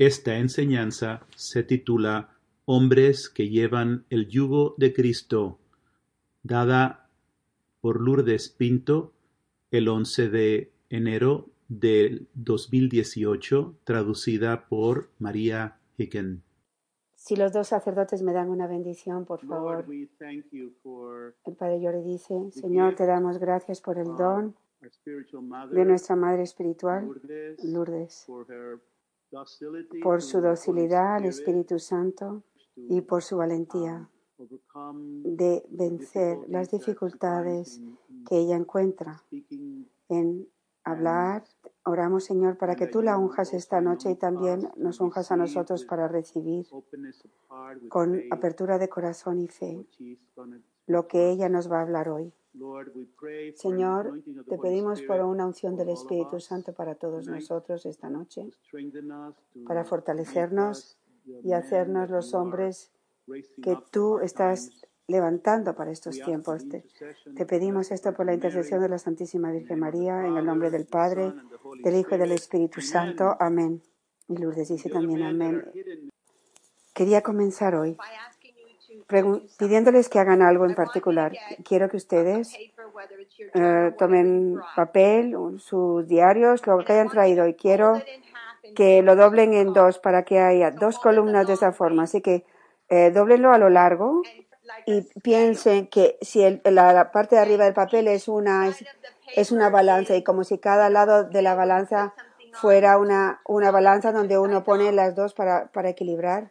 Esta enseñanza se titula Hombres que llevan el yugo de Cristo, dada por Lourdes Pinto el 11 de enero del 2018, traducida por María Hicken. Si los dos sacerdotes me dan una bendición, por favor. El Padre Llore dice, Señor, te damos gracias por el don de nuestra Madre Espiritual, Lourdes, por su docilidad al Espíritu Santo y por su valentía de vencer las dificultades que ella encuentra en hablar. Oramos, Señor, para que tú la unjas esta noche y también nos unjas a nosotros para recibir con apertura de corazón y fe lo que ella nos va a hablar hoy. Señor, te pedimos por una unción del Espíritu Santo para todos nosotros esta noche, para fortalecernos y hacernos los hombres que tú estás levantando para estos tiempos. Te, te, pedimos esto por la intercesión de la Santísima Virgen María, en el nombre del Padre, del Hijo y del Espíritu Santo. Amén. Y Lourdes dice también amén. Quería comenzar hoy pidiéndoles que hagan algo en particular. Quiero que ustedes uh, tomen papel, sus diarios, lo que hayan traído, y quiero que lo doblen en dos para que haya dos columnas de esa forma. Así que eh, doblenlo a lo largo y piensen que si el, la, la, parte de arriba del papel es una, es, es, una balanza y como si cada lado de la balanza fuera una, una balanza donde uno pone las dos para, para equilibrar.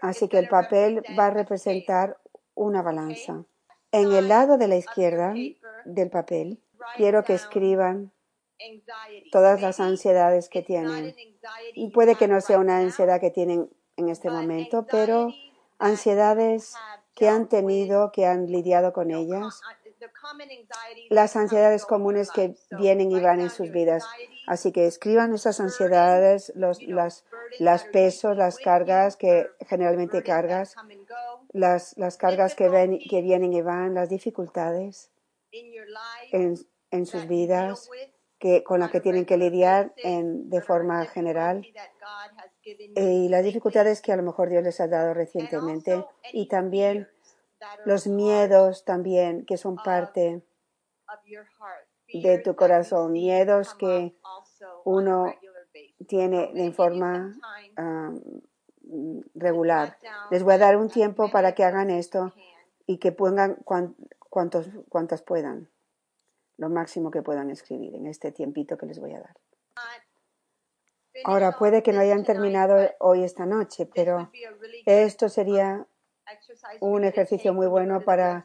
Así que el papel va a representar una balanza. En el lado de la izquierda del papel, quiero que escriban todas las ansiedades que tienen. Puede que no sea una ansiedad que tienen en este momento, pero ansiedades que han tenido, que han lidiado con ellas, las ansiedades comunes que vienen y van en sus vidas. Así que escriban esas ansiedades, los las, las pesos, las cargas que generalmente cargas, las, las cargas que, ven, que vienen y van, las dificultades en, en sus vidas que, con las que tienen que lidiar en, de forma general y las dificultades que a lo mejor Dios les ha dado recientemente y también los miedos también que son parte de tu corazón, miedos que uno tiene de forma um, regular. Les voy a dar un tiempo para que hagan esto y que pongan cuantos, cuantas puedan, lo máximo que puedan escribir en este tiempito que les voy a dar. Ahora, puede que no hayan terminado hoy esta noche, pero esto sería un ejercicio muy bueno para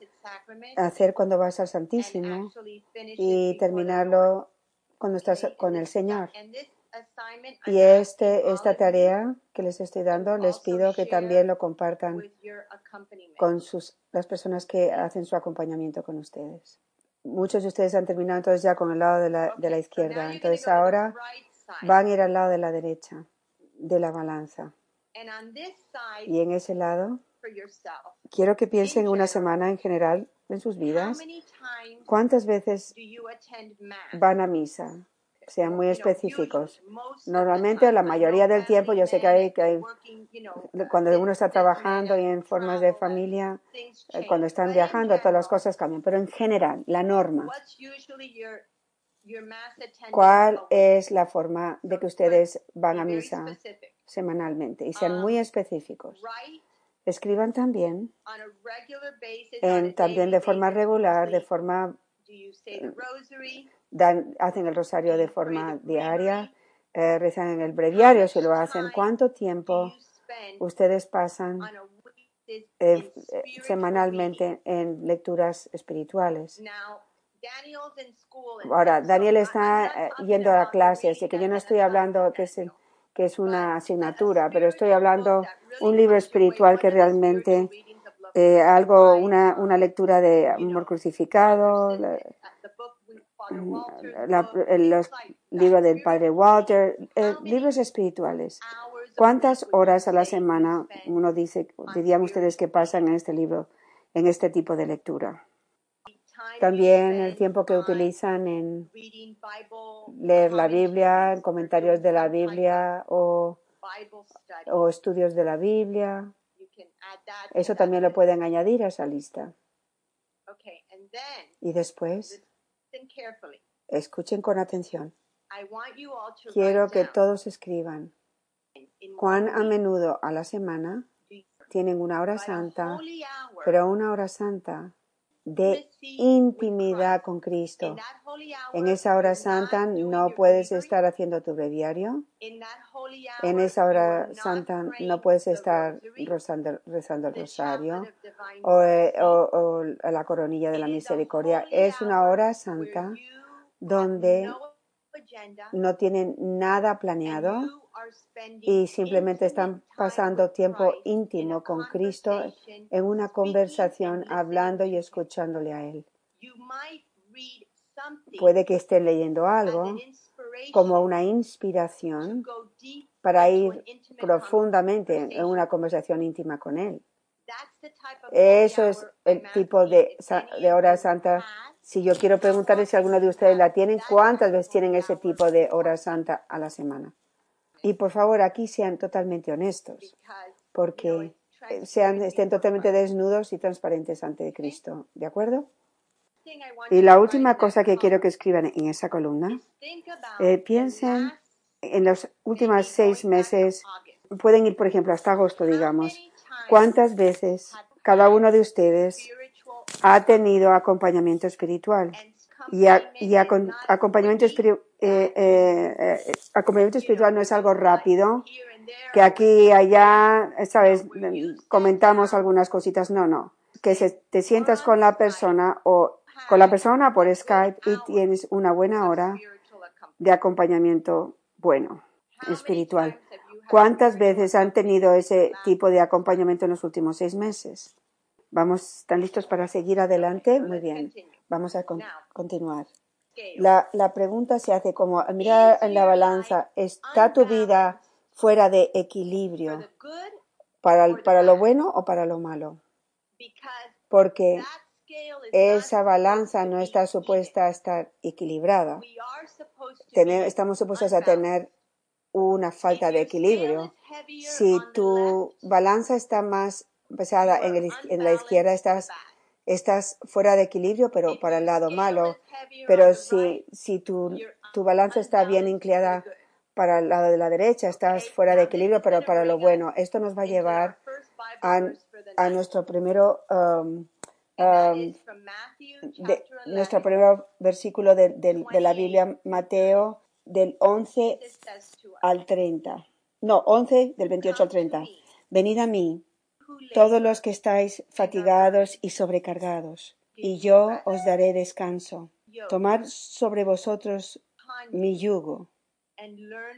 hacer cuando vas al Santísimo y terminarlo cuando estás con el Señor. Y este, esta tarea que les estoy dando, les pido que también lo compartan con sus, las personas que hacen su acompañamiento con ustedes. Muchos de ustedes han terminado entonces ya con el lado de la, de la izquierda. Entonces ahora van a ir al lado de la derecha, de la balanza. Y en ese lado Quiero que piensen una semana en general en sus vidas. ¿Cuántas veces van a misa? Sean muy específicos. Normalmente, la mayoría del tiempo, yo sé que hay, que hay cuando uno está trabajando y en formas de familia, eh, cuando están viajando, todas las cosas cambian. Pero en general, la norma. ¿Cuál es la forma de que ustedes van a misa semanalmente? Y sean muy específicos. Escriban también, en, también de forma regular, de forma, dan, hacen el rosario de forma diaria, eh, rezan en el breviario si lo hacen. ¿Cuánto tiempo ustedes pasan eh, eh, semanalmente en lecturas espirituales? Ahora, Daniel está yendo a la clase, así que yo no estoy hablando que es el que es una asignatura, pero estoy hablando un libro espiritual que realmente eh, algo, una, una, lectura de amor crucificado, la, los libros del padre Walter, eh, libros espirituales. ¿Cuántas horas a la semana uno dice, dirían ustedes que pasan en este libro, en este tipo de lectura? También el tiempo que utilizan en leer la Biblia, en comentarios de la Biblia o o estudios de la Biblia. Eso también lo pueden añadir a esa lista. Y después, escuchen con atención. Quiero que todos escriban cuán a menudo a la semana tienen una hora santa, pero una hora santa de intimidad con Cristo. En esa hora santa no puedes estar haciendo tu breviario. En esa hora santa no puedes estar rezando, rezando el rosario eh, o, la coronilla de la misericordia. Es una hora santa donde no tienen nada planeado y simplemente están pasando tiempo íntimo con Cristo en una conversación, hablando y escuchándole a Él. Puede que estén leyendo algo como una inspiración para ir profundamente en una conversación íntima con Él. Eso es el tipo de, de hora santa. Si yo quiero preguntarle si alguno de ustedes la tienen, ¿cuántas veces tienen ese tipo de hora santa a la semana? Y por favor, aquí sean totalmente honestos, porque sean, estén totalmente desnudos y transparentes ante Cristo. ¿De acuerdo? Y la última cosa que quiero que escriban en esa columna, eh, piensen en los últimos seis meses, pueden ir, por ejemplo, hasta agosto, digamos, cuántas veces cada uno de ustedes ha tenido acompañamiento espiritual y, acompañamiento, eh, eh, eh, acompañamiento espiritual no es algo rápido, que aquí y allá, ¿sabes? Comentamos algunas cositas. No, no. Que se, te sientas con la persona o con la persona por Skype y tienes una buena hora de acompañamiento bueno, espiritual. ¿Cuántas veces han tenido ese tipo de acompañamiento en los últimos seis meses? Vamos, ¿están listos para seguir adelante? Muy bien. Vamos a continuar. La, la, pregunta se hace como, mira en la balanza, ¿está tu vida fuera de equilibrio para, para lo bueno o para lo malo? Porque esa balanza no está supuesta a estar equilibrada. estamos supuestos a tener una falta de equilibrio. Si tu balanza está más pesada en, el, en la izquierda, estás estás fuera de equilibrio, pero para el lado malo. Pero si, si tu, tu balanza está bien inclinada para el lado de la derecha, estás fuera de equilibrio, pero para lo bueno. Esto nos va a llevar a, a nuestro primero, um, um, de, nuestro primer versículo de, de, de, la Biblia, Mateo, del 11 al 30. No, 11 del 28 al 30. Venid a mí todos los que estáis fatigados y sobrecargados, y yo os daré descanso. Tomad sobre vosotros mi yugo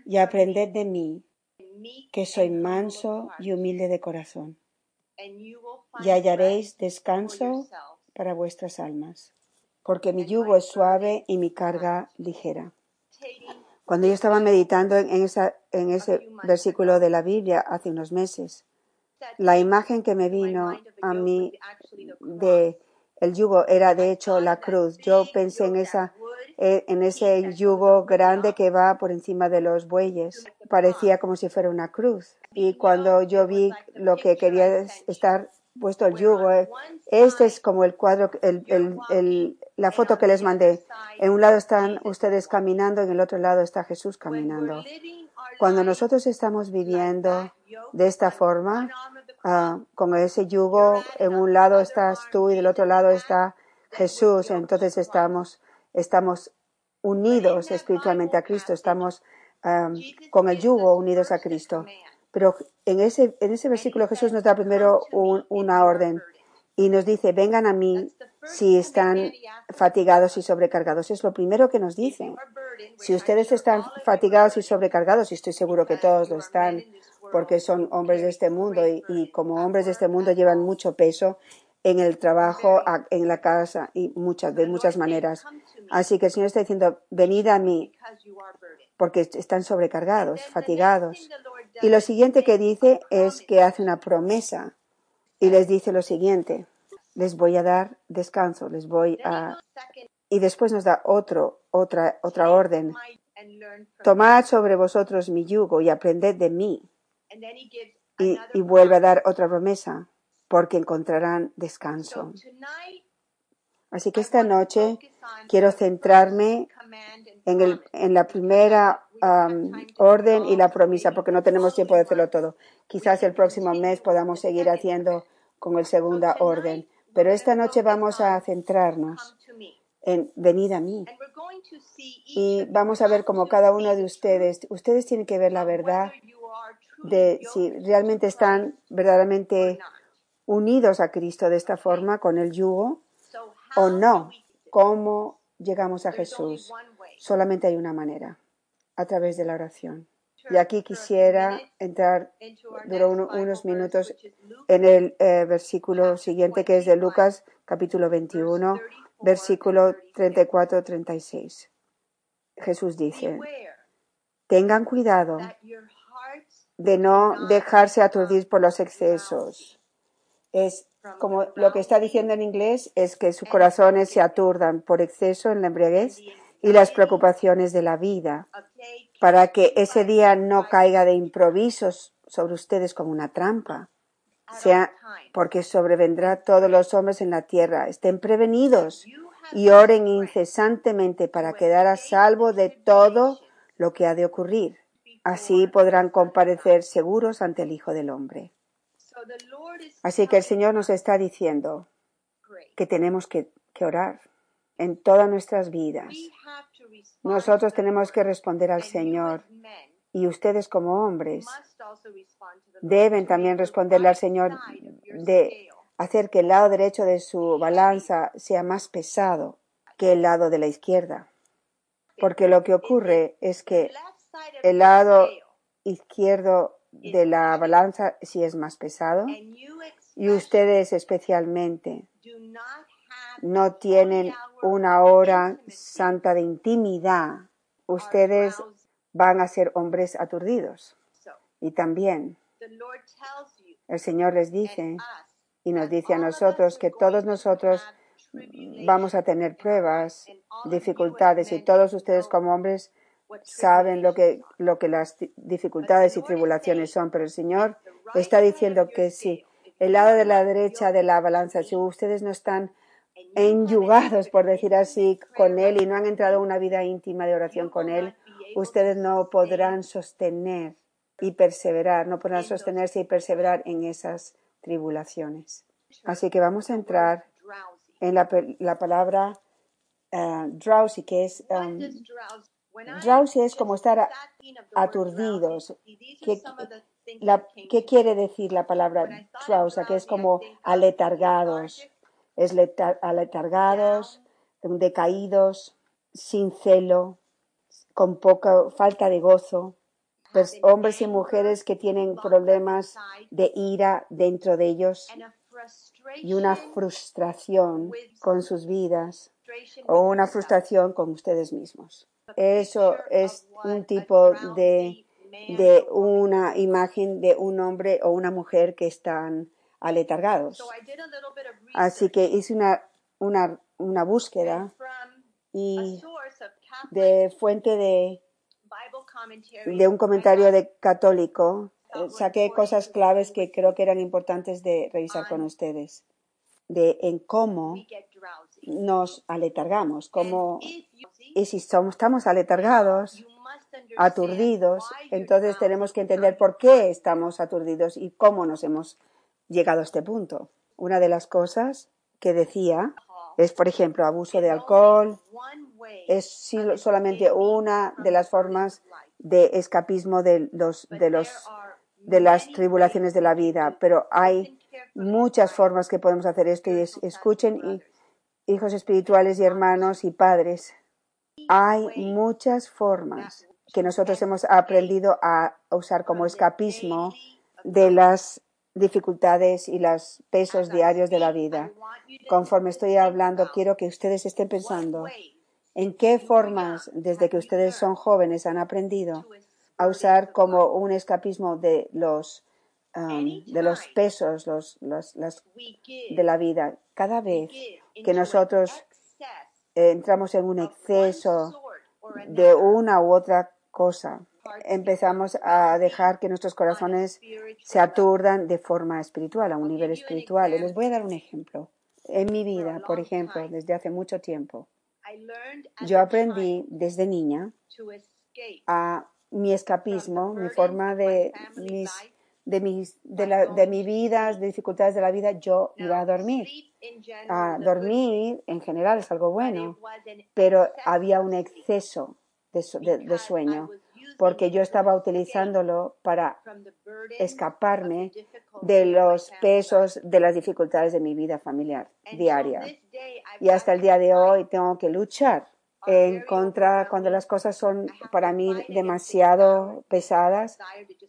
y aprended de mí, que soy manso y humilde de corazón, y hallaréis descanso para vuestras almas, porque mi yugo es suave y mi carga ligera. Cuando yo estaba meditando en, en ese versículo de la Biblia hace unos meses, la imagen que me vino a mí de el yugo era de hecho la cruz. Yo pensé en esa eh, en ese yugo grande que va por encima de los bueyes. Parecía como si fuera una cruz. Y cuando yo vi lo que quería estar puesto el yugo, eh, este es como el cuadro, el, el, la foto que les mandé. En un lado están ustedes caminando, en el otro lado está Jesús caminando. Cuando nosotros estamos viviendo de esta forma, uh, con ese yugo, en un lado estás tú y del otro lado está Jesús, entonces estamos, estamos unidos espiritualmente a Cristo, estamos con el yugo unidos a Cristo. Pero en ese, en ese versículo Jesús nos da primero una orden y nos dice, vengan a mí si están fatigados y sobrecargados. Es lo primero que nos dice. Si ustedes están fatigados y sobrecargados, y estoy seguro que todos lo están, porque son hombres de este mundo y, como hombres de este mundo llevan mucho peso en el trabajo, en la casa y muchas, de muchas maneras. Así que el Señor está diciendo, venid a mí, porque están sobrecargados, fatigados. Y lo siguiente que dice es que hace una promesa y les dice lo siguiente, les voy a dar descanso, les voy a... Y después nos da otro, otra, otra orden. Tomad sobre vosotros mi yugo y aprended de mí, Y, y vuelve a dar otra promesa, porque encontrarán descanso. Así que esta noche quiero centrarme en, el, en la primera um, orden y la promesa, porque no tenemos tiempo de hacerlo todo. Quizás el próximo mes podamos seguir haciendo con el segunda orden. Pero esta noche vamos a centrarnos en venid a mí. Y vamos a ver como cada uno de ustedes, ustedes tienen que ver la verdad de si realmente están verdaderamente unidos a Cristo de esta forma con el yugo o no. ¿Cómo llegamos a Jesús? Solamente hay una manera, a través de la oración. Y aquí quisiera entrar, duró unos minutos, en el eh, versículo siguiente que es de Lucas capítulo 21, versículo 34-36. Jesús dice, tengan cuidado de no dejarse aturdir por los excesos. Es como lo que está diciendo en inglés es que sus corazones se aturdan por exceso en la embriaguez y las preocupaciones de la vida, para que ese día no caiga de improvisos sobre ustedes como una trampa, sea porque sobrevendrá todos los hombres en la tierra. Estén prevenidos y oren incesantemente para quedar a salvo de todo lo que ha de ocurrir. Así podrán comparecer seguros ante el Hijo del Hombre. Así que el Señor nos está diciendo que tenemos que, que orar en todas nuestras vidas. Nosotros tenemos que responder al Señor y ustedes como hombres deben también responderle al Señor de hacer que el lado derecho de su balanza sea más pesado que el lado de la izquierda. Porque lo que ocurre es que el lado izquierdo de la balanza sí es más pesado y ustedes especialmente no tienen una hora santa de intimidad. Ustedes van a ser hombres aturdidos. Y también el Señor les dice y nos dice a nosotros que todos nosotros vamos a tener pruebas, dificultades y todos ustedes como hombres saben lo que, lo que las dificultades y tribulaciones son, pero el Señor está diciendo que si el lado de la derecha de la balanza, si ustedes no están enyugados, por decir así, con Él y no han entrado en una vida íntima de oración con Él, ustedes no podrán sostener y perseverar, no podrán sostenerse y perseverar en esas tribulaciones. Así que vamos a entrar en la, la palabra uh, drowsy, que es um, drowsy es como estar aturdidos. ¿Qué, la, ¿Qué, quiere decir la palabra drowsy? Que es como aletargados, es aletargados, decaídos, sin celo, con poca falta de gozo hombres y mujeres que tienen problemas de ira dentro de ellos y una frustración con sus vidas o una frustración con ustedes mismos. Eso es un tipo de, de una imagen de un hombre o una mujer que están aletargados. Así que hice una, una, una búsqueda y de fuente de de un comentario de católico, eh, saqué cosas claves que creo que eran importantes de revisar con ustedes, de en cómo nos aletargamos, cómo, y si somos, estamos aletargados, aturdidos, entonces tenemos que entender por qué estamos aturdidos y cómo nos hemos llegado a este punto. Una de las cosas que decía es, por ejemplo, abuso de alcohol, es solamente una de las formas de escapismo de los, de los, de las tribulaciones de la vida, pero hay muchas formas que podemos hacer esto y escuchen hijos espirituales y hermanos y padres. Hay muchas formas que nosotros hemos aprendido a usar como escapismo de las dificultades y los pesos diarios de la vida. Conforme estoy hablando, quiero que ustedes estén pensando en qué formas, desde que ustedes son jóvenes, han aprendido a usar como un escapismo de los, um, de los pesos los, los, de la vida. Cada vez que nosotros entramos en un exceso de una u otra cosa, empezamos a dejar que nuestros corazones se aturdan de forma espiritual, a un nivel espiritual. Les voy a dar un ejemplo. En mi vida, por ejemplo, desde hace mucho tiempo, yo aprendí desde niña a mi escapismo, mi forma de mis de, mis, de, la, de mi vida, de dificultades de la vida, yo iba a dormir. A dormir en general es algo bueno, pero había un exceso de, de, sueño porque yo estaba utilizándolo para escaparme de los pesos de las dificultades de mi vida familiar diaria. Y hasta el día de hoy tengo que luchar en contra cuando las cosas son para mí demasiado pesadas.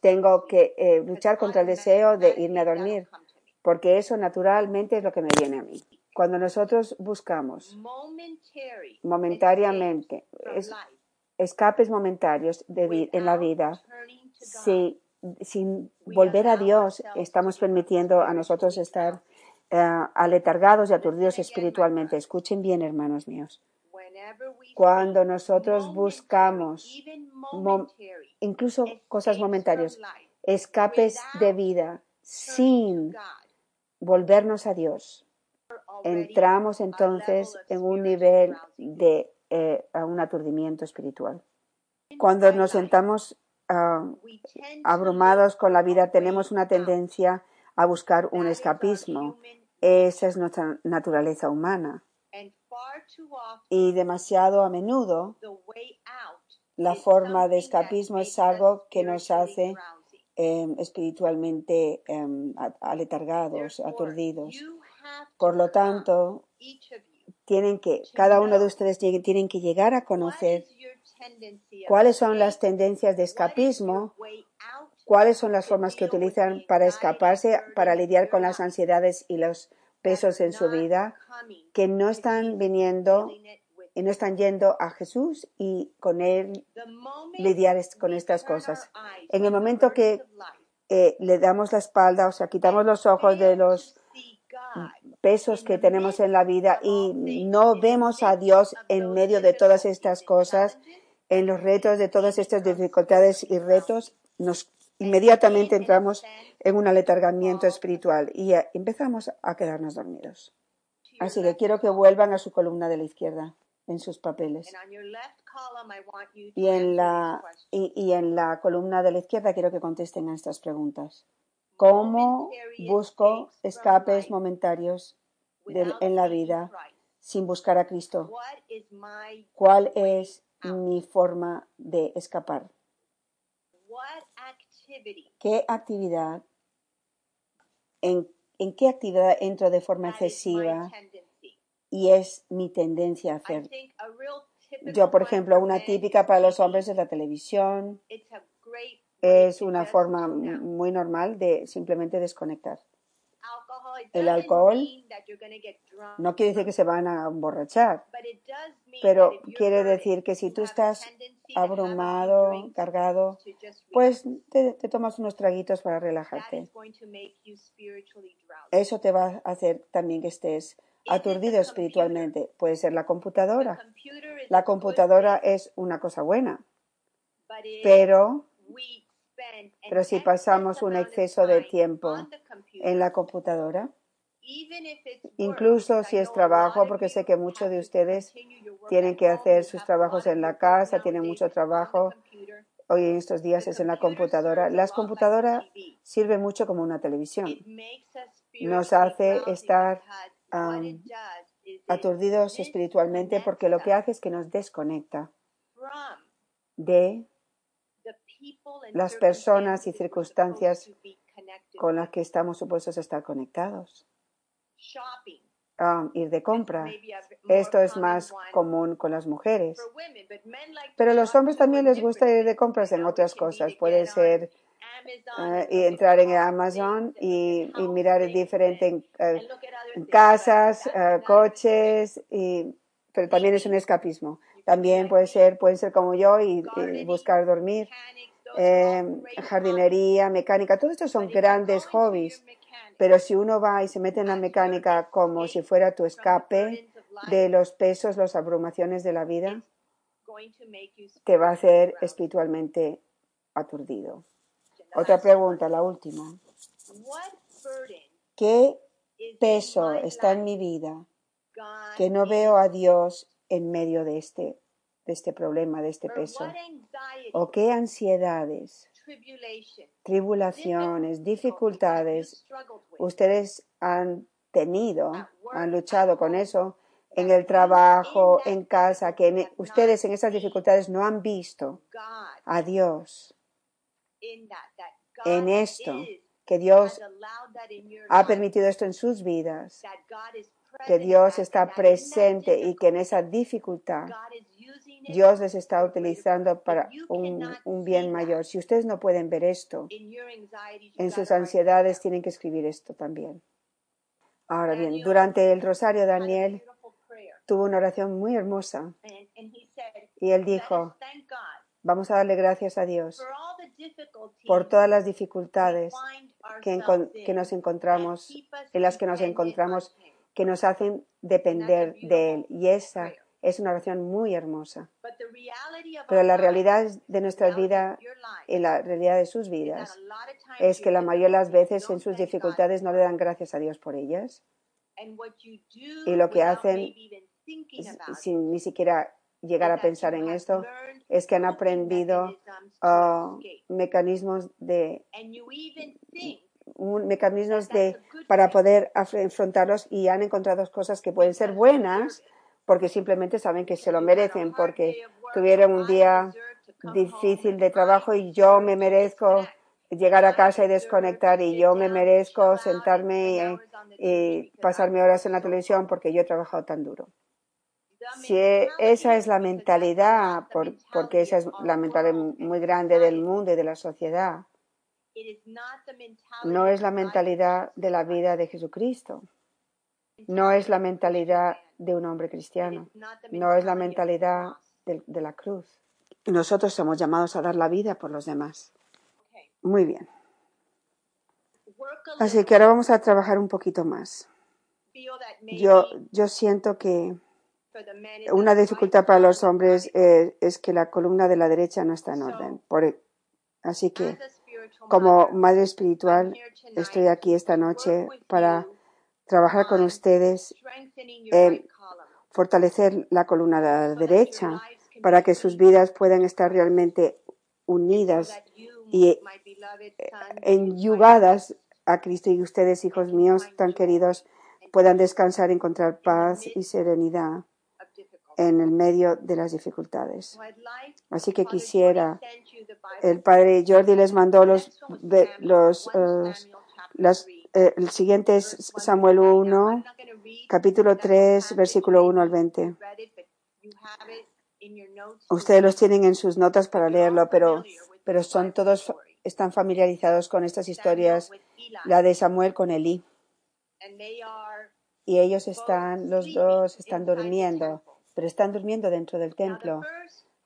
Tengo que eh, luchar contra el deseo de irme a dormir, porque eso naturalmente es lo que me viene a mí. Cuando nosotros buscamos momentáneamente escapes momentarios de en la vida, si, sin volver a Dios, estamos permitiendo a nosotros estar uh, aletargados y aturdidos espiritualmente. Escuchen bien, hermanos míos. Cuando nosotros buscamos incluso cosas momentarias, escapes de vida sin volvernos a Dios, entramos entonces en un nivel de eh, un aturdimiento espiritual. Cuando nos sentamos ah, abrumados con la vida, tenemos una tendencia a buscar un escapismo. Esa es nuestra naturaleza humana. Y demasiado a menudo la forma de escapismo es algo que nos hace em, espiritualmente em, aletargados, aturdidos. Por lo tanto, tienen que, cada uno de ustedes tienen que llegar a conocer cuáles son las tendencias de escapismo, cuáles son las formas que utilizan para escaparse, para lidiar con las ansiedades y los pesos en su vida que no están viniendo y no están yendo a Jesús y con Él lidiar con estas cosas. En el momento que eh, le damos la espalda, o sea, quitamos los ojos de los pesos que tenemos en la vida y no vemos a Dios en medio de todas estas cosas, en los retos de todas estas dificultades y retos, nos inmediatamente entramos en un aletargamiento espiritual y empezamos a quedarnos dormidos. Así que quiero que vuelvan a su columna de la izquierda en sus papeles. Y en la, y, en la columna de la izquierda quiero que contesten a estas preguntas. ¿Cómo busco escapes momentarios en la vida sin buscar a Cristo? ¿Cuál es mi forma de escapar? ¿Qué actividad, en, qué actividad entro de forma excesiva y es mi tendencia a hacer? Yo, por ejemplo, una típica para los hombres es la televisión. Es una forma muy normal de simplemente desconectar. El alcohol no quiere decir que se van a emborrachar, pero quiere decir que si tú estás abrumado, cargado, pues te, tomas unos traguitos para relajarte. Eso te va a hacer también que estés aturdido espiritualmente. Puede ser la computadora. La computadora es una cosa buena, pero pero si pasamos un exceso de tiempo en la computadora, incluso si es trabajo, porque sé que muchos de ustedes tienen que hacer sus trabajos en la casa, tienen mucho trabajo. Hoy en estos días es en la computadora. Las computadoras sirven mucho como una televisión. Nos hace estar aturdidos espiritualmente porque lo que hace es que nos desconecta de las personas y circunstancias con las que estamos supuestos a estar conectados. Ah, ir de compra. Esto es más común con las mujeres. Pero a los hombres también les gusta ir de compras en otras cosas. Puede ser uh, y entrar en Amazon y, mirar diferente en, casas, coches, y, pero también es un escapismo. También puede ser, pueden ser como yo y buscar dormir eh, jardinería, mecánica, todos estos son grandes hobbies. Pero si uno va y se mete en la mecánica como si fuera tu escape de los pesos, las abrumaciones de la vida, te va a hacer espiritualmente aturdido. Otra pregunta, la última. ¿Qué peso está en mi vida que no veo a Dios en medio de este, de este problema, de este peso? ¿O qué ansiedades, tribulaciones, dificultades. ustedes han tenido, han luchado con eso en el trabajo, en casa, que ustedes en esas dificultades no han visto a Dios. en esto, que Dios ha permitido esto en sus vidas, que Dios está presente y que en esa dificultad Dios les está utilizando para un, un, bien mayor. Si ustedes no pueden ver esto, en sus ansiedades tienen que escribir esto también. Ahora bien, durante el rosario Daniel tuvo una oración muy hermosa y él dijo, vamos a darle gracias a Dios por todas las dificultades que, que nos encontramos, en las que nos encontramos, que nos hacen depender de Él. Y esa es una oración muy hermosa. Pero la realidad de nuestra vida y la realidad de sus vidas es que la mayoría de las veces en sus dificultades no le dan gracias a Dios por ellas. Y lo que hacen sin ni siquiera llegar a pensar en esto es que han aprendido uh, mecanismos de mecanismos de para poder enfrentarlos y han encontrado cosas que pueden ser buenas porque simplemente saben que se lo merecen porque tuvieron un día difícil de trabajo y yo me merezco llegar a casa y desconectar y yo me merezco sentarme y pasarme horas en la televisión porque yo he trabajado tan duro. Si esa es la mentalidad, porque esa es la mentalidad muy grande del mundo y de la sociedad, no es la mentalidad de la vida de Jesucristo, no es la mentalidad de un hombre cristiano, no es la mentalidad de, de la cruz. Y nosotros somos llamados a dar la vida por los demás. Muy bien. Así que ahora vamos a trabajar un poquito más. Yo, yo siento que una dificultad para los hombres eh, es que la columna de la derecha no está en orden. E, así que, como madre espiritual, estoy aquí esta noche para trabajar con ustedes en fortalecer la columna de la derecha para que sus vidas puedan estar realmente unidas y eh, enyugadas a Cristo y ustedes, hijos míos tan queridos, puedan descansar, encontrar paz y serenidad en el medio de las dificultades. Así que quisiera, el padre Jordi les mandó los, los, uh, las, eh, el siguiente es Samuel 1, capítulo 3, versículo 1 al 20. Ustedes los tienen en sus notas para leerlo, pero, pero son todos, están familiarizados con estas historias, la de Samuel con Elí. Y ellos están, los dos están durmiendo pero están durmiendo dentro del templo.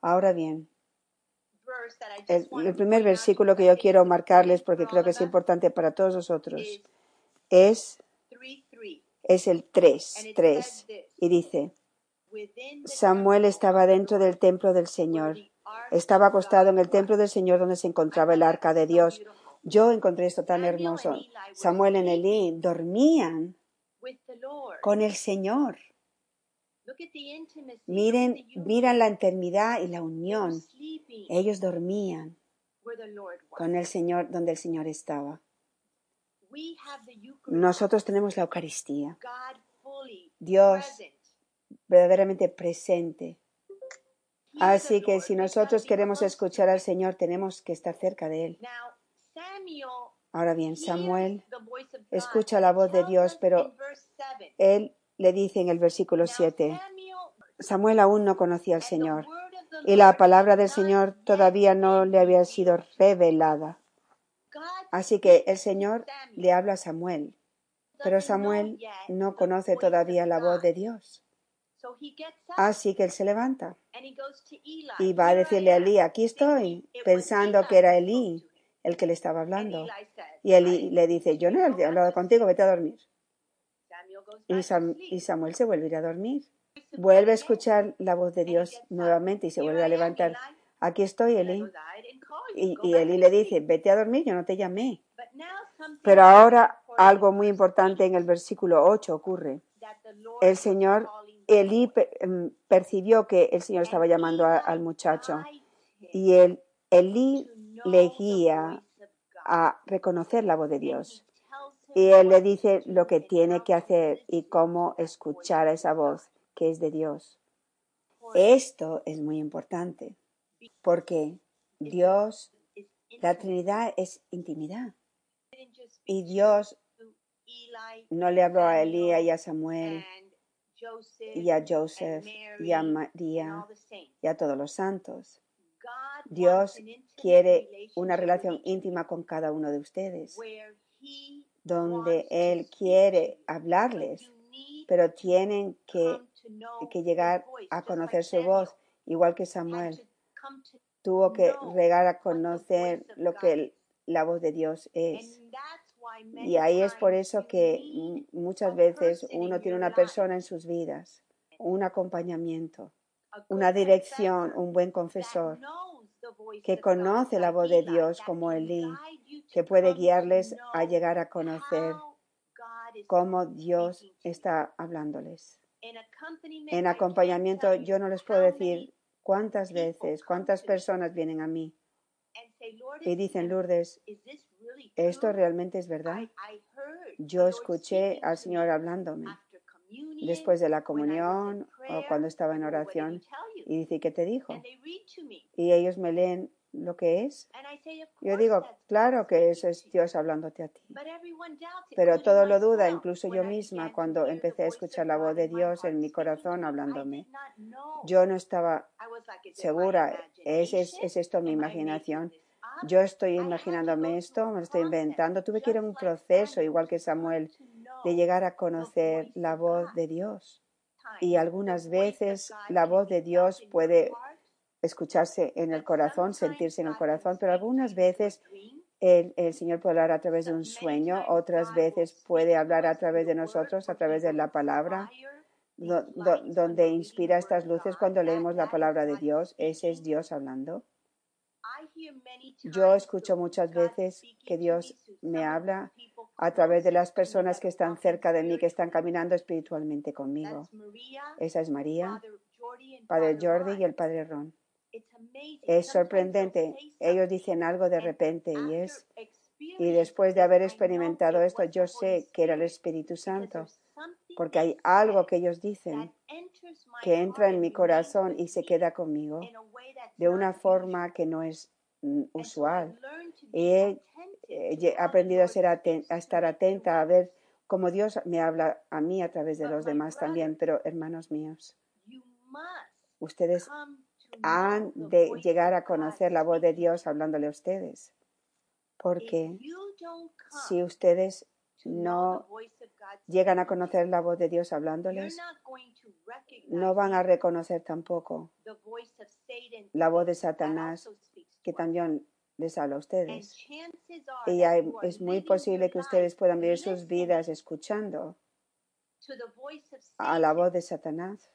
Ahora bien, el, primer versículo que yo quiero marcarles, porque creo que es importante para todos nosotros, es, es el 3, 3, y dice, Samuel estaba dentro del templo del Señor. Estaba acostado en el templo del Señor donde se encontraba el arca de Dios. Yo encontré esto tan hermoso. Samuel en Elí dormían con el Señor. Miren, miran la eternidad y la unión. Ellos dormían con el Señor donde el Señor estaba. Nosotros tenemos la Eucaristía. Dios verdaderamente presente. Así que si nosotros queremos escuchar al Señor, tenemos que estar cerca de Él. Ahora bien, Samuel escucha la voz de Dios, pero él le dice en el versículo 7, Samuel aún no conocía al Señor y la palabra del Señor todavía no le había sido revelada. Así que el Señor le habla a Samuel, pero Samuel no conoce todavía la voz de Dios. Así que él se levanta y va a decirle a Elí, aquí estoy, pensando que era Elí el que le estaba hablando. Y Elí le dice, yo no he hablado contigo, vete a dormir. Y, Samuel se vuelve a ir a dormir. Vuelve a escuchar la voz de Dios nuevamente y se vuelve a levantar. Aquí estoy, Eli. Y, y Eli le dice, vete a dormir, yo no te llamé. Pero ahora algo muy importante en el versículo 8 ocurre. El Señor, Eli em, percibió que el Señor estaba llamando al muchacho y el, Eli le guía a reconocer la voz de Dios. Y él le dice lo que tiene que hacer y cómo escuchar a esa voz que es de Dios. Esto es muy importante porque Dios, la Trinidad es intimidad. Y Dios no le habló a Elías y a Samuel y a Joseph y a María y a todos los santos. Dios quiere una relación íntima con cada uno de ustedes, donde Él quiere hablarles, pero tienen que, que llegar a conocer su voz, igual que Samuel. Tuvo que llegar a conocer lo que la voz de Dios es. Y ahí es por eso que muchas veces uno tiene una persona en sus vidas, un acompañamiento, una dirección, un buen confesor que conoce la voz de Dios como Elí, que puede guiarles a llegar a conocer cómo Dios está hablándoles. En acompañamiento yo no les puedo decir cuántas veces, cuántas personas vienen a mí y dicen, Lourdes, ¿esto realmente es verdad? Yo escuché al Señor hablándome después de la comunión o cuando estaba en oración y dice, ¿qué te dijo? Y ellos me leen lo que es. Yo digo, claro que eso es Dios hablándote a ti. Pero todo lo duda, incluso yo misma, cuando empecé a escuchar la voz de Dios en mi corazón hablándome. Yo no estaba segura, ¿es, es, es esto mi imaginación? Yo estoy imaginándome esto, me lo estoy inventando. Tuve que ir a un proceso, igual que Samuel, de llegar a conocer la voz de Dios. Y algunas veces la voz de Dios puede escucharse en el corazón, sentirse en el corazón, pero algunas veces el, Señor puede hablar a través de un sueño, otras veces puede hablar a través de nosotros, a través de la palabra, donde inspira estas luces cuando leemos la palabra de Dios. Ese es Dios hablando. Yo escucho muchas veces que Dios me habla a través de las personas que están cerca de mí, que están caminando espiritualmente conmigo. Esa es María, Padre Jordi y el Padre Ron. Es sorprendente. Ellos dicen algo de repente y es, y después de haber experimentado esto, yo sé que era el Espíritu Santo, porque hay algo que ellos dicen que entra en mi corazón y se queda conmigo de una forma que no es mm, usual. Y he, aprendido a, ser a estar atenta, a ver cómo Dios me habla a mí a través de los demás también. Pero, hermanos míos, ustedes han de llegar a conocer la voz de Dios hablándole a ustedes. Porque si ustedes no llegan a conocer la voz de Dios hablándoles, no van a reconocer tampoco la voz de Satanás que también les habla a ustedes. Y es muy posible que ustedes puedan vivir sus vidas escuchando a la voz de Satanás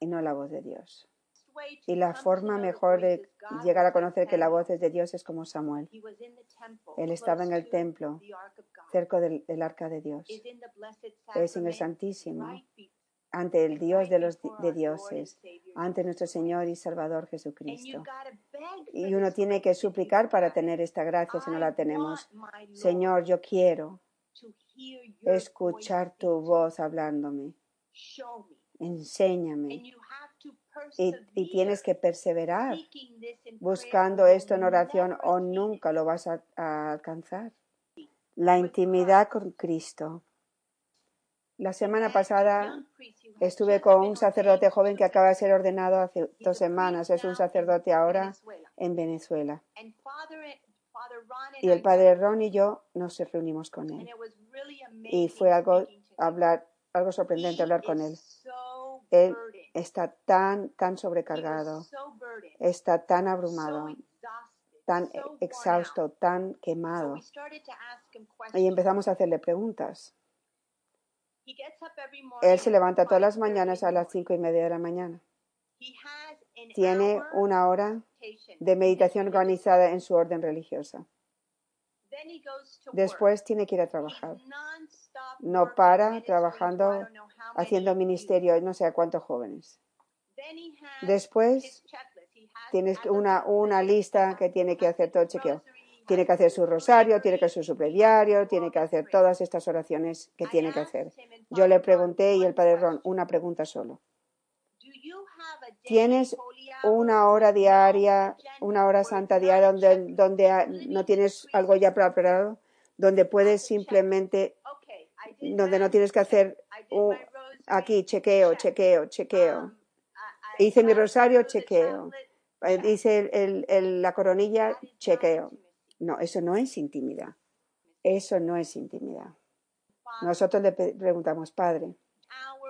y no la voz de Dios. Y la forma mejor de llegar a conocer que la voz es de Dios es como Samuel. Él estaba en el templo, cerca del, arca de Dios. Es en el Santísimo, ante el Dios de los de dioses, ante nuestro Señor y Salvador Jesucristo. Y uno tiene que suplicar para tener esta gracia si no la tenemos. Señor, yo quiero escuchar tu voz hablándome. Enséñame. Y, tienes que perseverar buscando esto en oración o nunca lo vas a, alcanzar. La intimidad con Cristo. La semana pasada estuve con un sacerdote joven que acaba de ser ordenado hace dos semanas. Es un sacerdote ahora en Venezuela. Y el padre Ron y yo nos reunimos con él. Y fue algo, hablar, algo sorprendente hablar con él. Él está tan, tan sobrecargado, está tan abrumado, tan exhausto, tan quemado. Y empezamos a hacerle preguntas. Él se levanta todas las mañanas a las cinco y media de la mañana. tiene una hora de meditación organizada en su orden religiosa. Después tiene que ir a trabajar. No para trabajando, haciendo ministerio, no sé a cuántos jóvenes. Después tienes una, una lista que tiene que hacer todo el chequeo. Tiene que hacer su rosario, tiene que hacer su prediario, tiene que hacer todas estas oraciones que tiene que hacer. Yo le pregunté y el padre Ron, una pregunta solo. ¿Tienes una hora diaria, una hora santa diaria donde, donde no tienes algo ya preparado? Donde puedes simplemente, donde no tienes que hacer aquí chequeo, chequeo, chequeo. Hice mi rosario, chequeo. Hice el, la coronilla, chequeo. No, eso no es intimidad. Eso no es intimidad. Nosotros le preguntamos, Padre,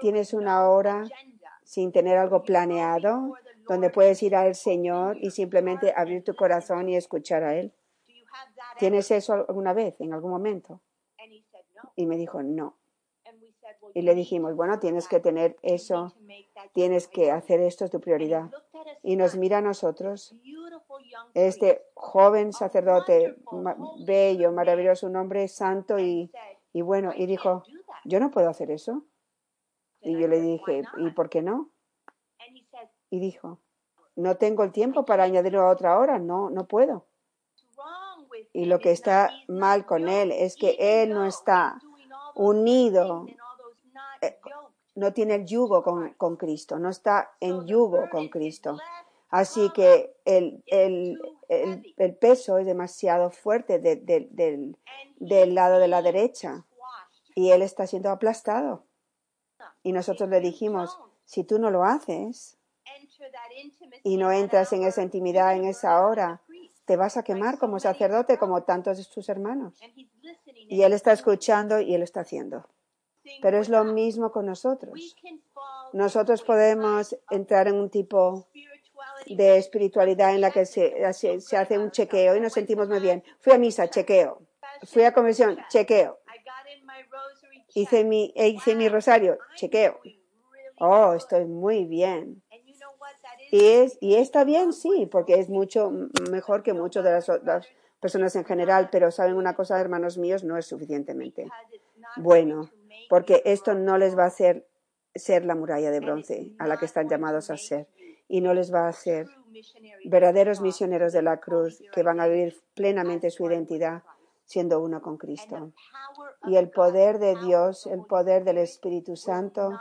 ¿tienes una hora sin tener algo planeado, donde puedes ir al Señor y simplemente abrir tu corazón y escuchar a Él. ¿Tienes eso alguna vez, en algún momento? Y me dijo, no. Y le dijimos, bueno, tienes que tener eso, tienes que hacer esto, es tu prioridad. Y nos mira a nosotros, este joven sacerdote, bello, maravilloso, un hombre santo y, y bueno, y dijo, yo no puedo hacer eso. Y yo le dije, ¿y por qué no? Y dijo, no tengo el tiempo para añadirlo a otra hora, no, no puedo. Y lo que está mal con él es que él no está unido, no tiene el yugo con, con, Cristo, no está en yugo con Cristo. Así que el, el, el, peso es demasiado fuerte del, del lado de la derecha y él está siendo aplastado. Y nosotros le dijimos, si tú no lo haces y no entras en esa intimidad en esa hora, te vas a quemar como sacerdote como tantos de tus hermanos. Y él está escuchando y él está haciendo. Pero es lo mismo con nosotros. Nosotros podemos entrar en un tipo de espiritualidad en la que se, hace un chequeo y nos sentimos muy bien. Fui a misa, chequeo. Fui a convención, chequeo. Hice mi, hice mi rosario, chequeo. Oh, estoy muy bien. Y, es, y está bien, sí, porque es mucho mejor que muchas de las, las personas en general, pero saben una cosa, hermanos míos, no es suficientemente bueno, porque esto no les va a hacer ser la muralla de bronce a la que están llamados a ser y no les va a hacer verdaderos misioneros de la cruz que van a vivir plenamente su identidad siendo uno con Cristo. Y el poder de Dios, el poder del Espíritu Santo,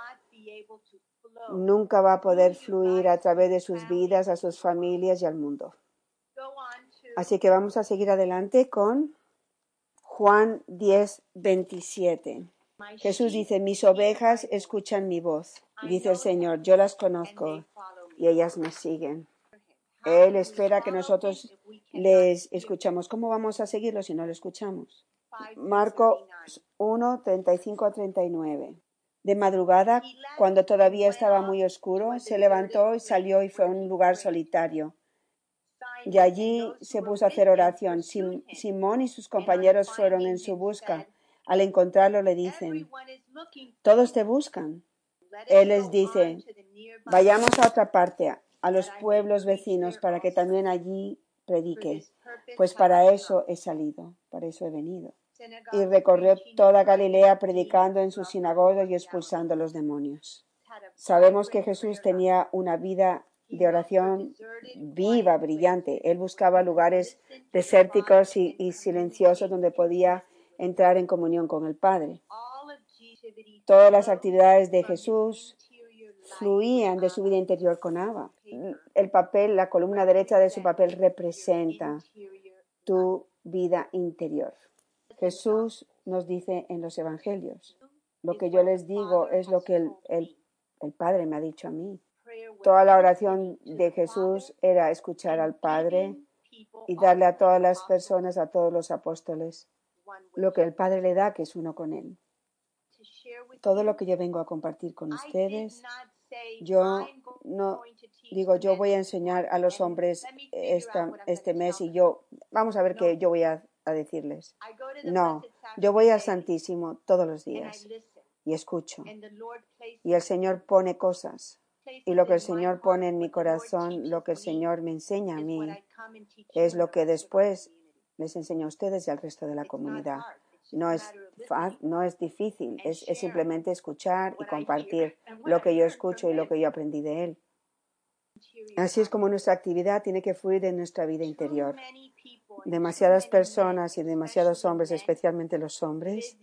nunca va a poder fluir a través de sus vidas, a sus familias y al mundo. Así que vamos a seguir adelante con Juan 10, 27. Jesús dice, mis ovejas escuchan mi voz. Dice el Señor, yo las conozco y ellas me siguen. Él espera que nosotros les escuchamos. ¿Cómo vamos a seguirlo si no lo escuchamos? Marco 1, 35 a 39. De madrugada, cuando todavía estaba muy oscuro, se levantó y salió y fue a un lugar solitario. Y allí se puso a hacer oración. Simón y sus compañeros fueron en su busca. Al encontrarlo le dicen, todos te buscan. Él les dice, vayamos a otra parte, a los pueblos vecinos, para que también allí predique, pues para eso he salido, para eso he venido. Y recorrió toda Galilea predicando en sus sinagogas y expulsando a los demonios. Sabemos que Jesús tenía una vida de oración viva, brillante. Él buscaba lugares desérticos y, y silenciosos donde podía entrar en comunión con el Padre. Todas las actividades de Jesús fluían de su vida interior con Abba. El papel, la columna derecha de su papel representa tu vida interior. Jesús nos dice en los evangelios, lo que yo les digo es lo que el, el Padre me ha dicho a mí. Toda la oración de Jesús era escuchar al Padre y darle a todas las personas, a todos los apóstoles, lo que el Padre le da, que es uno con Él. Todo lo que yo vengo a compartir con ustedes yo no digo, yo voy a enseñar a los hombres esta, este mes y yo, vamos a ver qué yo voy a, a decirles. No, yo voy al Santísimo todos los días y escucho. Y el Señor pone cosas. Y lo que el Señor pone en mi corazón, lo que el Señor me enseña a mí, es lo que después les enseño a ustedes y al resto de la comunidad. No es, no es difícil, es, es simplemente escuchar y compartir lo que yo escucho y lo que yo aprendí de Él. Así es como nuestra actividad tiene que fluir en nuestra vida interior. Demasiadas personas y demasiados hombres, especialmente los hombres,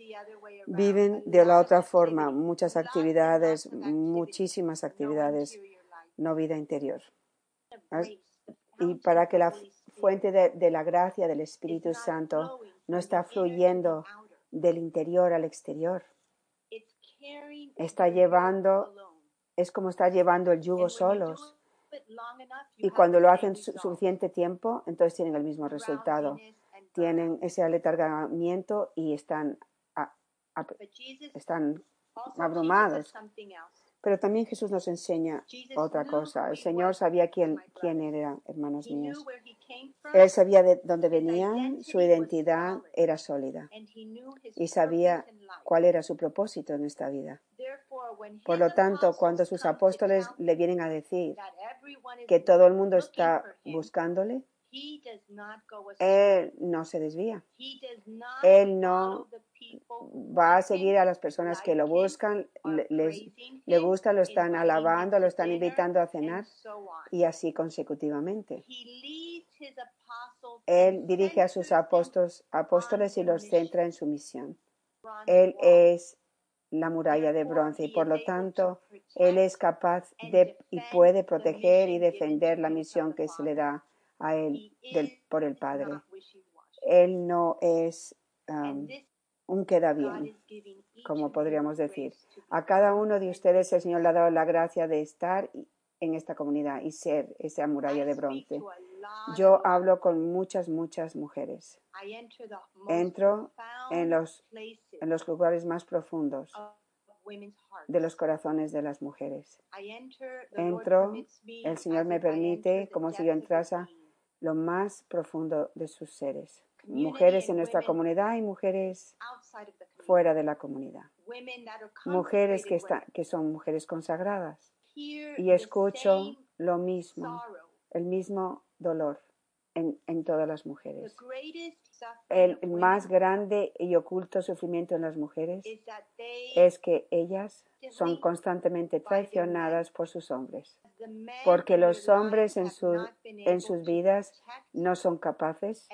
viven de la otra forma, muchas actividades, muchísimas actividades, no vida interior. Y para que la fuente de, la gracia del Espíritu Santo no está fluyendo del interior al exterior, está llevando, es como estar llevando el yugo solos. Y cuando lo hacen suficiente tiempo, entonces tienen el mismo resultado. Tienen ese aletargamiento y están, están abrumados. Pero también Jesús nos enseña otra cosa. El Señor sabía quién, quién era, hermanos míos. Él sabía de dónde venían, su identidad era sólida y sabía cuál era su propósito en esta vida. Por lo tanto, cuando sus apóstoles le vienen a decir que todo el mundo está buscándole, él no se desvía. Él no va a seguir a las personas que lo buscan, les, le gusta, lo están alabando, lo están invitando a cenar y así consecutivamente. Él dirige a sus apóstoles, apóstoles y los centra en su misión. Él es la muralla de bronce y por lo tanto Él es capaz de y puede proteger y defender la misión que se le da a Él por el Padre. Él no es um, un queda bien, como podríamos decir. A cada uno de ustedes el Señor le ha dado la gracia de estar en esta comunidad y ser esa muralla de bronce. Yo hablo con muchas, muchas mujeres. Entro en los, en los lugares más profundos de los corazones de las mujeres. Entro, el Señor me permite, como si yo entrase lo más profundo de sus seres. Mujeres en nuestra comunidad y mujeres fuera de la comunidad. Mujeres que, están, que son mujeres consagradas. Y escucho lo mismo, el mismo dolor en, en todas las mujeres. El más grande y oculto sufrimiento en las mujeres es que ellas son constantemente traicionadas por sus hombres, porque los hombres en, en sus vidas no son capaces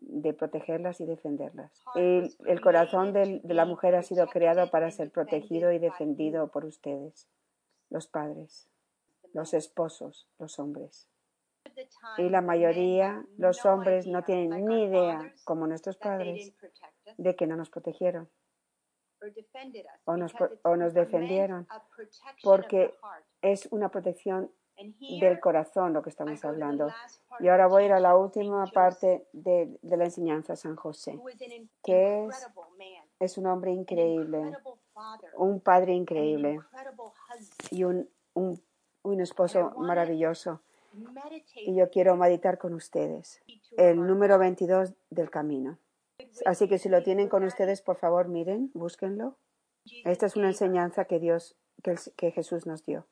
de protegerlas y defenderlas. El, el corazón de la mujer ha sido creado para ser protegido y defendido por ustedes, los padres, los esposos, los hombres. Y la mayoría, los hombres, no tienen ni idea, como nuestros padres, de que no nos protegieron o nos, o nos defendieron, porque es una protección del corazón lo que estamos hablando. Y ahora voy a ir a la última parte de, de la enseñanza San José, que es, es un hombre increíble, un padre increíble y un, un, un esposo maravilloso. Y yo quiero meditar con ustedes el número 22 del camino. Así que si lo tienen con ustedes, por favor, miren, búsquenlo. Esta es una enseñanza que Dios, que, que Jesús nos dio.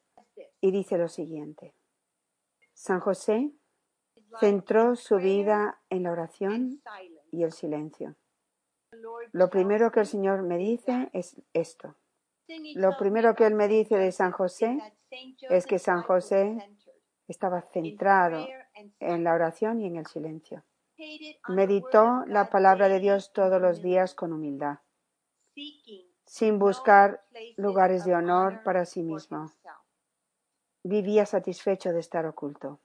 Y dice lo siguiente. San José centró su vida en la oración y el silencio. Lo primero que el Señor me dice es esto. Lo primero que Él me dice de San José es que San José estaba centrado en la oración y en el silencio. Meditó la palabra de Dios todos los días con humildad, sin buscar lugares de honor para sí mismo. Vivía satisfecho de estar oculto.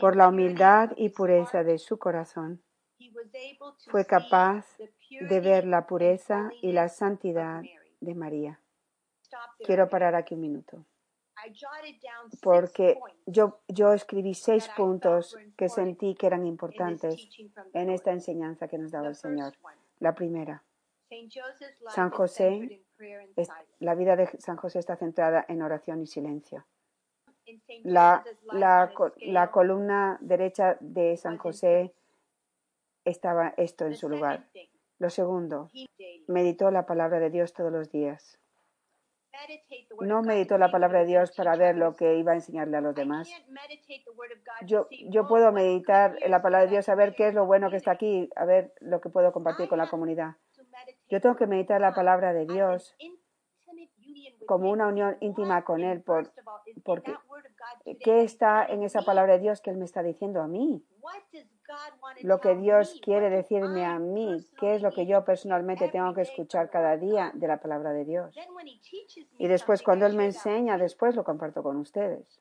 Por la humildad y pureza de su corazón, fue capaz de ver la pureza y la santidad de María. Quiero parar aquí un minuto porque yo, yo escribí seis puntos que sentí que eran importantes en esta enseñanza que nos daba el Señor. La primera, San José, la vida de San José está centrada en oración y silencio. La, la, la columna derecha de San José estaba esto en su lugar. Lo segundo, meditó la palabra de Dios todos los días. No meditó la palabra de Dios para ver lo que iba a enseñarle a los demás. Yo, yo puedo meditar la palabra de Dios, a ver qué es lo bueno que está aquí, a ver lo que puedo compartir con la comunidad. Yo tengo que meditar la palabra de Dios como una unión íntima con Él, por, porque ¿qué está en esa palabra de Dios que Él me está diciendo a mí? Lo que Dios quiere decirme a mí, qué es lo que yo personalmente tengo que escuchar cada día de la palabra de Dios. Y después, cuando Él me enseña, después lo comparto con ustedes.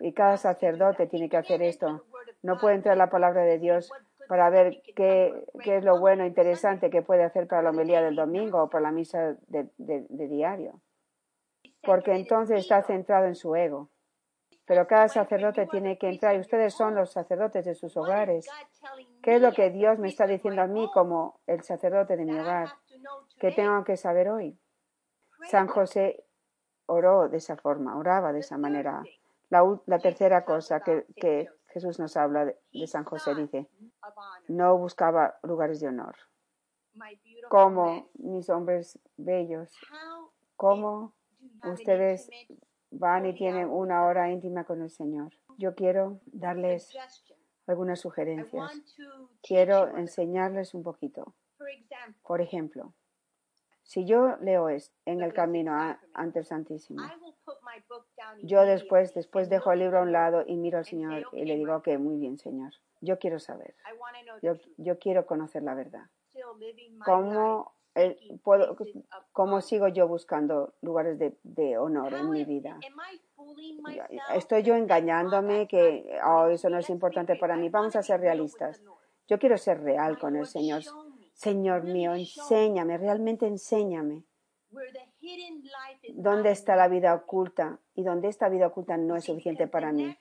Y cada sacerdote tiene que hacer esto. No puede entrar la palabra de Dios para ver qué, qué, es lo bueno, interesante que puede hacer para la homilía del domingo o para la misa de, de diario. Porque entonces está centrado en su ego. Pero cada sacerdote tiene que entrar y ustedes son los sacerdotes de sus hogares. ¿Qué es lo que Dios me está diciendo a mí como el sacerdote de mi hogar? ¿Qué tengo que saber hoy? San José oró de esa forma, oraba de esa manera. La, la tercera cosa que, que, Jesús nos habla de, de San José dice, no buscaba lugares de honor. Como mis hombres bellos, como ustedes van y tienen una hora íntima con el Señor. Yo quiero darles algunas sugerencias. Quiero enseñarles un poquito. Por ejemplo, si yo leo esto en el camino ante el Santísimo, yo después, después dejo el libro a un lado y miro al Señor y le digo, ok, muy bien, Señor. Yo quiero saber. Yo, yo quiero conocer la verdad. ¿Cómo puedo, ¿Cómo sigo yo buscando lugares de, de, honor en mi vida? ¿Estoy yo engañándome que oh, eso no es importante para mí? Vamos a ser realistas. Yo quiero ser real con el Señor. Señor mío, enséñame, realmente enséñame. ¿Dónde está la vida oculta? Y dónde esta vida oculta no es suficiente para mí.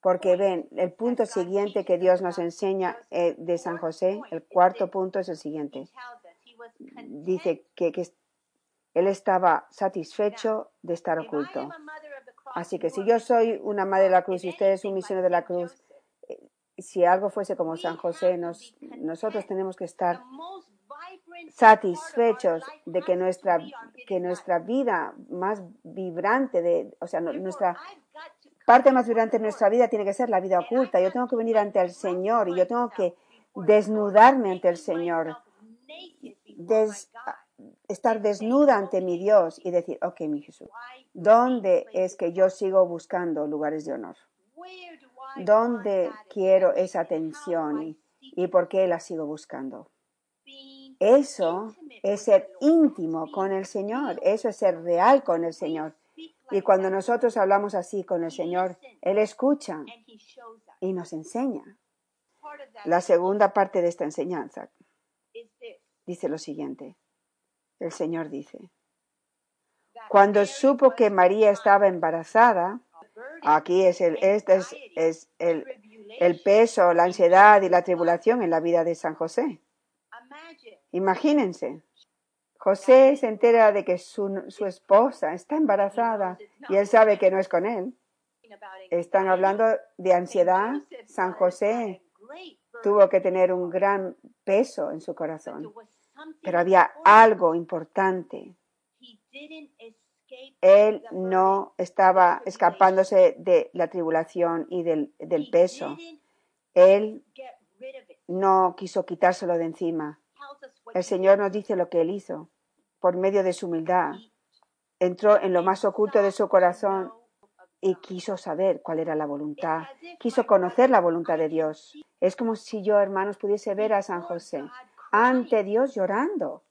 Porque ven, el punto siguiente que Dios nos enseña eh, de San José, el cuarto punto es el siguiente dice que, él estaba satisfecho de estar oculto. Así que si yo soy una madre de la cruz y usted es un misionero de la cruz, eh, si algo fuese como San José, nosotros tenemos que estar satisfechos de que nuestra, que nuestra vida más vibrante, de, o sea, nuestra parte más vibrante de nuestra vida tiene que ser la vida oculta. Yo tengo que venir ante el Señor y yo tengo que desnudarme ante el Señor estar desnuda ante mi Dios y decir, ok, mi Jesús, ¿dónde es que yo sigo buscando lugares de honor? ¿Dónde quiero esa atención y, y por qué la sigo buscando? Eso es ser íntimo con el Señor, eso es ser real con el Señor. Y cuando nosotros hablamos así con el Señor, Él escucha y nos enseña. La segunda parte de esta enseñanza dice lo siguiente. El Señor dice, cuando supo que María estaba embarazada, aquí es el, este es, es el, el peso, la ansiedad y la tribulación en la vida de San José. Imagínense, José se entera de que su, esposa está embarazada y él sabe que no es con él. Están hablando de ansiedad. San José tuvo que tener un gran peso en su corazón. Pero había algo importante. Él no estaba escapándose de la tribulación y del peso. Él no quiso quitárselo de encima. El Señor nos dice lo que Él hizo por medio de su humildad. Entró en lo más oculto de su corazón y quiso saber cuál era la voluntad, quiso conocer la voluntad de Dios. Es como si yo, hermanos, pudiese ver a San José ante Dios llorando,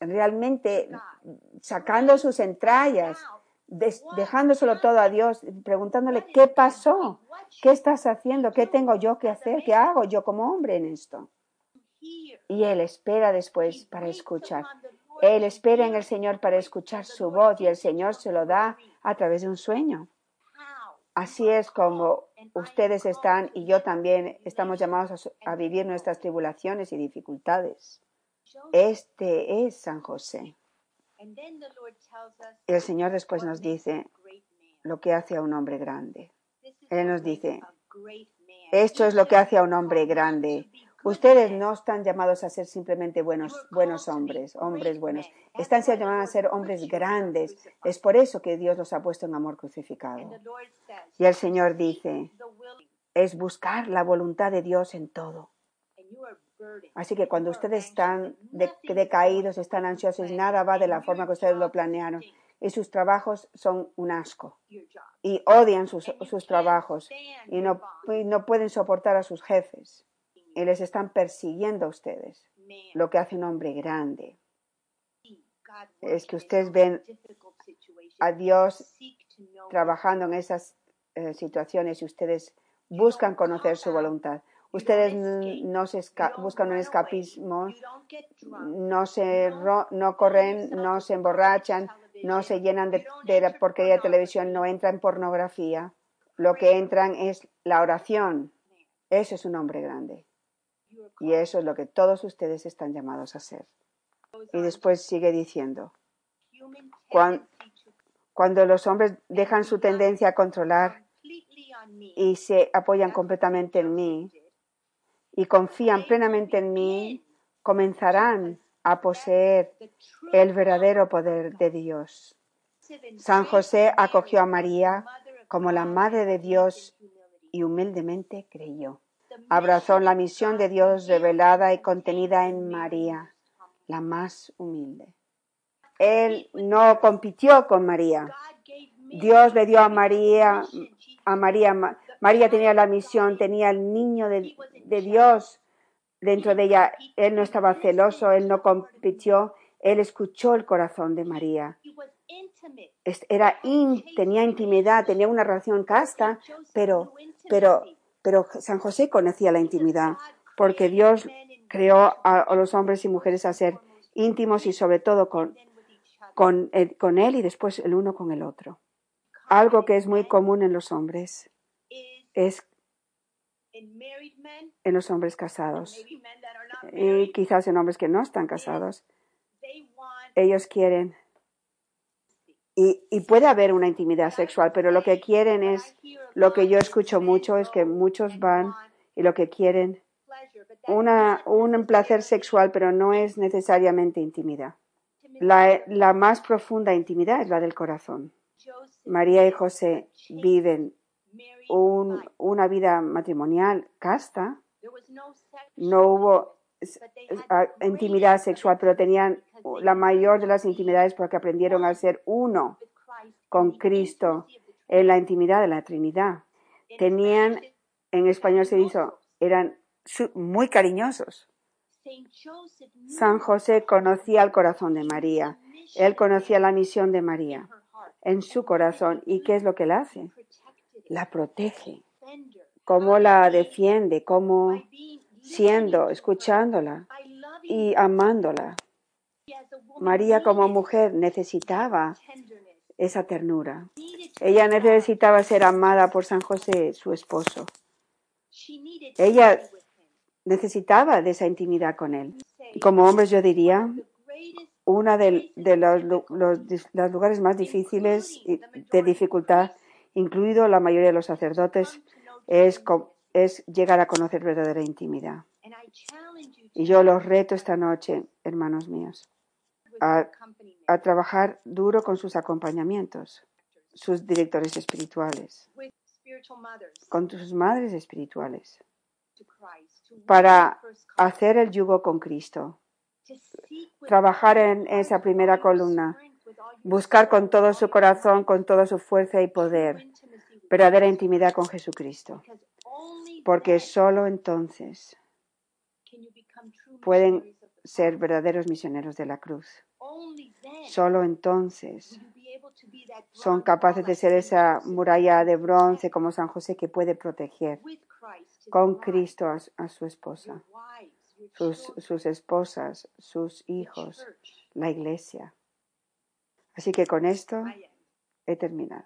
realmente sacando sus entrañas, dejándoselo todo a Dios, preguntándole, ¿qué pasó? ¿Qué estás haciendo? ¿Qué tengo yo que hacer? ¿Qué hago yo como hombre en esto? Y él espera después para escuchar. Él espera en el Señor para escuchar su voz y el Señor se lo da a través de un sueño. Así es como ustedes están y yo también estamos llamados a, vivir nuestras tribulaciones y dificultades. Este es San José. El Señor después nos dice lo que hace a un hombre grande. Él nos dice, esto es lo que hace a un hombre grande, Ustedes no están llamados a ser simplemente buenos, buenos hombres, hombres buenos. Están llamados a ser hombres grandes. Es por eso que Dios los ha puesto en amor crucificado. Y el Señor dice, es buscar la voluntad de Dios en todo. Así que cuando ustedes están decaídos, están ansiosos, nada va de la forma que ustedes lo planearon. y sus trabajos son un asco. Y odian sus, trabajos. y no, no pueden soportar a sus jefes y les están persiguiendo a ustedes. Lo que hace un hombre grande es que ustedes ven a Dios trabajando en esas eh, situaciones y ustedes buscan conocer su voluntad. Ustedes no se buscan un escapismo, no, se no corren, no se emborrachan, no se llenan de, de la porquería de televisión, no entran en pornografía. Lo que entran es la oración. Eso es un hombre grande. Y eso es lo que todos ustedes están llamados a hacer. Y después sigue diciendo, cuando los hombres dejan su tendencia a controlar y se apoyan completamente en mí y confían plenamente en mí, comenzarán a poseer el verdadero poder de Dios. San José acogió a María como la Madre de Dios y humildemente creyó. Abrazó la misión de Dios revelada y contenida en María, la más humilde. Él no compitió con María. Dios le dio a María, a María, María tenía la misión, tenía el niño de, de Dios dentro de ella. Él no estaba celoso, él no compitió, él escuchó el corazón de María. Era tenía intimidad, tenía una relación casta, pero, pero, pero San José conocía la intimidad, porque Dios creó a, los hombres y mujeres a ser íntimos y sobre todo con, con, con él y después el uno con el otro. Algo que es muy común en los hombres es en los hombres casados y quizás en hombres que no están casados. Ellos quieren y, y, puede haber una intimidad sexual, pero lo que quieren es, lo que yo escucho mucho es que muchos van y lo que quieren, una, un placer sexual, pero no es necesariamente intimidad. La, la más profunda intimidad es la del corazón. María y José viven una vida matrimonial casta, no hubo intimidad sexual, pero tenían la mayor de las intimidades porque aprendieron a ser uno con Cristo en la intimidad de la Trinidad. Tenían, en español se hizo, eran muy cariñosos. San José conocía el corazón de María. Él conocía la misión de María en su corazón. ¿Y qué es lo que él hace? la protege, cómo la defiende, cómo siendo, escuchándola y amándola. María como mujer necesitaba esa ternura. Ella necesitaba ser amada por San José, su esposo. Ella necesitaba de esa intimidad con él. Como hombres yo diría, uno de, los, los, lugares más difíciles de dificultad incluido la mayoría de los sacerdotes, es, es llegar a conocer verdadera intimidad. Y yo los reto esta noche, hermanos míos, a, a trabajar duro con sus acompañamientos, sus directores espirituales, con sus madres espirituales, para hacer el yugo con Cristo, trabajar en esa primera columna. buscar con todo su corazón, con toda su fuerza y poder, verdadera intimidad con Jesucristo. Porque solo entonces pueden ser verdaderos misioneros de la cruz. Solo entonces son capaces de ser esa muralla de bronce como San José que puede proteger con Cristo a, su esposa, sus esposas, sus hijos, la iglesia. Así que con esto he terminado.